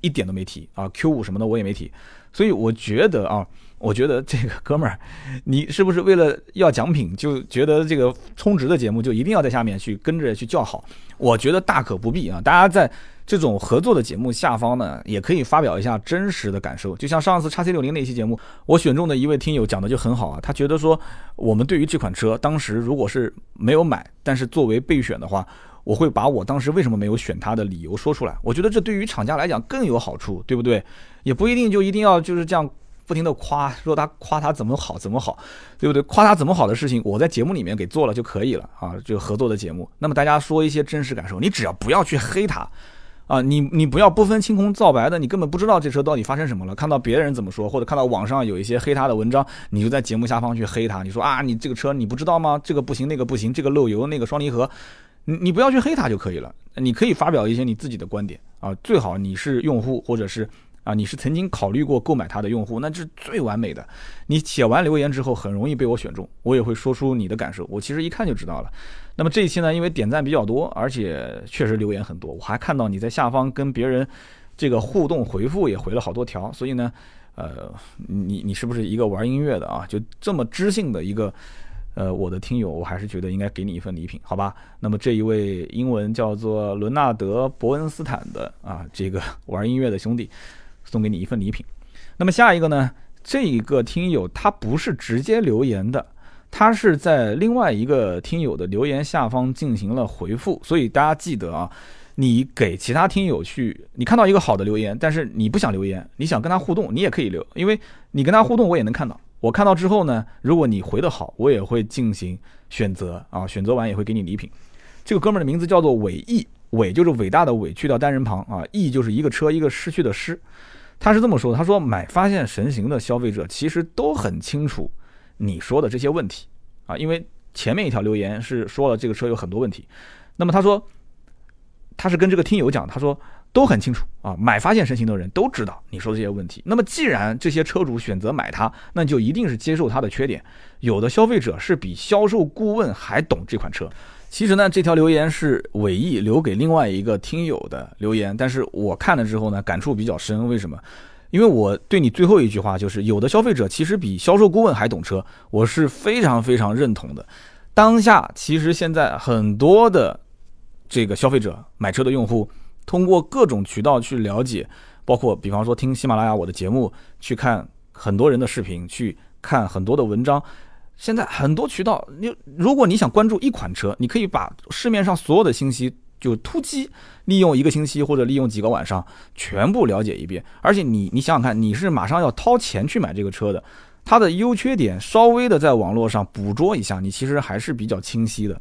一点都没提啊，Q 五什么的我也没提，所以我觉得啊。我觉得这个哥们儿，你是不是为了要奖品，就觉得这个充值的节目就一定要在下面去跟着去叫好？我觉得大可不必啊！大家在这种合作的节目下方呢，也可以发表一下真实的感受。就像上次叉 C 六零那期节目，我选中的一位听友讲的就很好啊，他觉得说我们对于这款车，当时如果是没有买，但是作为备选的话，我会把我当时为什么没有选它的理由说出来。我觉得这对于厂家来讲更有好处，对不对？也不一定就一定要就是这样。不停的夸说他夸他怎么好怎么好，对不对？夸他怎么好的事情，我在节目里面给做了就可以了啊，就合作的节目。那么大家说一些真实感受，你只要不要去黑他，啊，你你不要不分青红皂白的，你根本不知道这车到底发生什么了。看到别人怎么说，或者看到网上有一些黑他的文章，你就在节目下方去黑他。你说啊，你这个车你不知道吗？这个不行，那个不行，这个漏油，那个双离合，你你不要去黑他就可以了。你可以发表一些你自己的观点啊，最好你是用户或者是。啊，你是曾经考虑过购买它的用户，那是最完美的。你写完留言之后，很容易被我选中，我也会说出你的感受，我其实一看就知道了。那么这一期呢，因为点赞比较多，而且确实留言很多，我还看到你在下方跟别人这个互动回复也回了好多条，所以呢，呃，你你是不是一个玩音乐的啊？就这么知性的一个，呃，我的听友，我还是觉得应该给你一份礼品，好吧？那么这一位英文叫做伦纳德·伯恩斯坦的啊，这个玩音乐的兄弟，送给你一份礼品。那么下一个呢，这一个听友他不是直接留言的。他是在另外一个听友的留言下方进行了回复，所以大家记得啊，你给其他听友去，你看到一个好的留言，但是你不想留言，你想跟他互动，你也可以留，因为你跟他互动，我也能看到。我看到之后呢，如果你回的好，我也会进行选择啊，选择完也会给你礼品。这个哥们儿的名字叫做伟毅，伟就是伟大的伟，去掉单人旁啊，毅就是一个车一个失去的失。他是这么说，他说买发现神行的消费者其实都很清楚。你说的这些问题啊，因为前面一条留言是说了这个车有很多问题，那么他说他是跟这个听友讲，他说都很清楚啊，买发现神行的人都知道你说的这些问题。那么既然这些车主选择买它，那就一定是接受它的缺点。有的消费者是比销售顾问还懂这款车。其实呢，这条留言是尾翼留给另外一个听友的留言，但是我看了之后呢，感触比较深。为什么？因为我对你最后一句话就是，有的消费者其实比销售顾问还懂车，我是非常非常认同的。当下其实现在很多的这个消费者买车的用户，通过各种渠道去了解，包括比方说听喜马拉雅我的节目，去看很多人的视频，去看很多的文章。现在很多渠道，你如果你想关注一款车，你可以把市面上所有的信息。就突击利用一个星期或者利用几个晚上全部了解一遍，而且你你想想看，你是马上要掏钱去买这个车的，它的优缺点稍微的在网络上捕捉一下，你其实还是比较清晰的。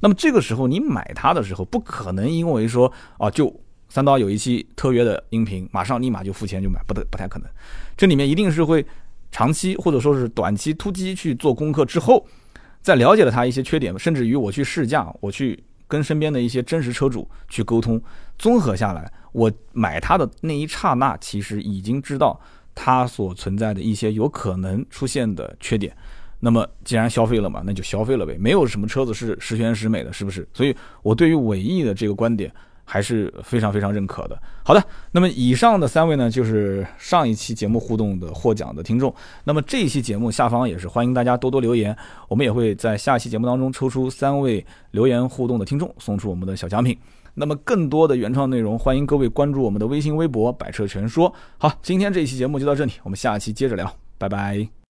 那么这个时候你买它的时候，不可能因为说啊，就三刀有一期特约的音频，马上立马就付钱就买，不得不太可能。这里面一定是会长期或者说是短期突击去做功课之后，在了解了它一些缺点，甚至于我去试驾，我去。跟身边的一些真实车主去沟通，综合下来，我买它的那一刹那，其实已经知道它所存在的一些有可能出现的缺点。那么既然消费了嘛，那就消费了呗，没有什么车子是十全十美的，是不是？所以我对于伟毅的这个观点。还是非常非常认可的。好的，那么以上的三位呢，就是上一期节目互动的获奖的听众。那么这一期节目下方也是欢迎大家多多留言，我们也会在下期节目当中抽出三位留言互动的听众，送出我们的小奖品。那么更多的原创内容，欢迎各位关注我们的微信微博“百车全说”。好，今天这一期节目就到这里，我们下期接着聊，拜拜。